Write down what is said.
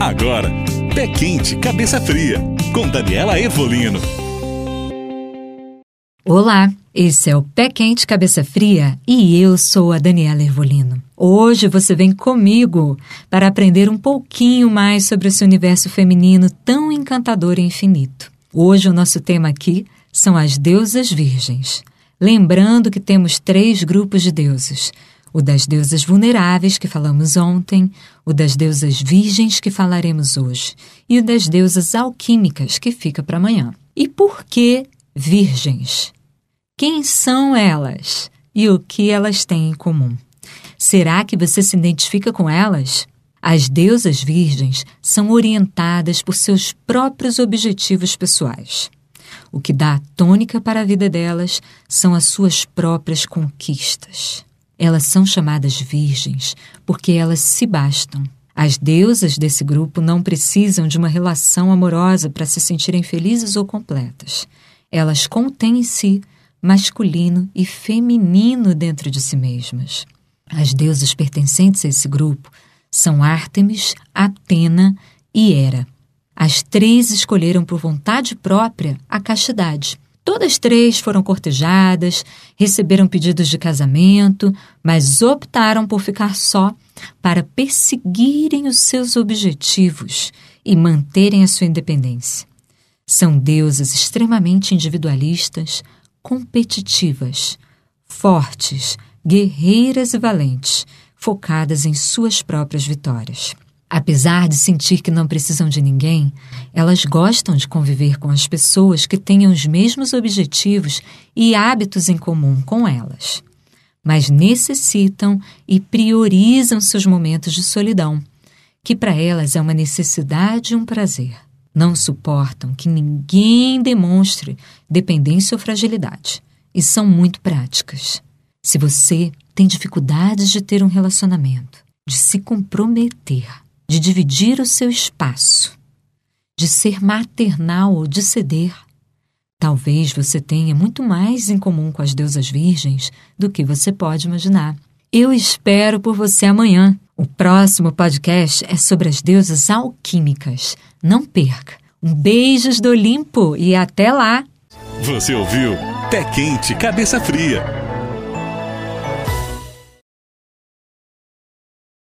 Agora, Pé Quente, Cabeça Fria, com Daniela Evolino. Olá, esse é o Pé Quente Cabeça Fria e eu sou a Daniela Ervolino. Hoje você vem comigo para aprender um pouquinho mais sobre esse universo feminino tão encantador e infinito. Hoje o nosso tema aqui são as deusas virgens. Lembrando que temos três grupos de deuses: o das deusas vulneráveis, que falamos ontem, o das deusas virgens, que falaremos hoje, e o das deusas alquímicas, que fica para amanhã. E por que virgens? Quem são elas e o que elas têm em comum? Será que você se identifica com elas? As deusas virgens são orientadas por seus próprios objetivos pessoais. O que dá a tônica para a vida delas são as suas próprias conquistas. Elas são chamadas virgens porque elas se bastam. As deusas desse grupo não precisam de uma relação amorosa para se sentirem felizes ou completas. Elas contêm em si masculino e feminino dentro de si mesmas. As deusas pertencentes a esse grupo são Ártemis, Atena e Hera. As três escolheram por vontade própria a castidade. Todas três foram cortejadas, receberam pedidos de casamento, mas optaram por ficar só para perseguirem os seus objetivos e manterem a sua independência. São deusas extremamente individualistas, competitivas, fortes, guerreiras e valentes, focadas em suas próprias vitórias. Apesar de sentir que não precisam de ninguém, elas gostam de conviver com as pessoas que tenham os mesmos objetivos e hábitos em comum com elas. Mas necessitam e priorizam seus momentos de solidão, que para elas é uma necessidade e um prazer. Não suportam que ninguém demonstre dependência ou fragilidade e são muito práticas. Se você tem dificuldades de ter um relacionamento, de se comprometer, de dividir o seu espaço, de ser maternal ou de ceder. Talvez você tenha muito mais em comum com as deusas virgens do que você pode imaginar. Eu espero por você amanhã. O próximo podcast é sobre as deusas alquímicas. Não perca. Um beijos do Olimpo e até lá! Você ouviu Pé Quente, Cabeça Fria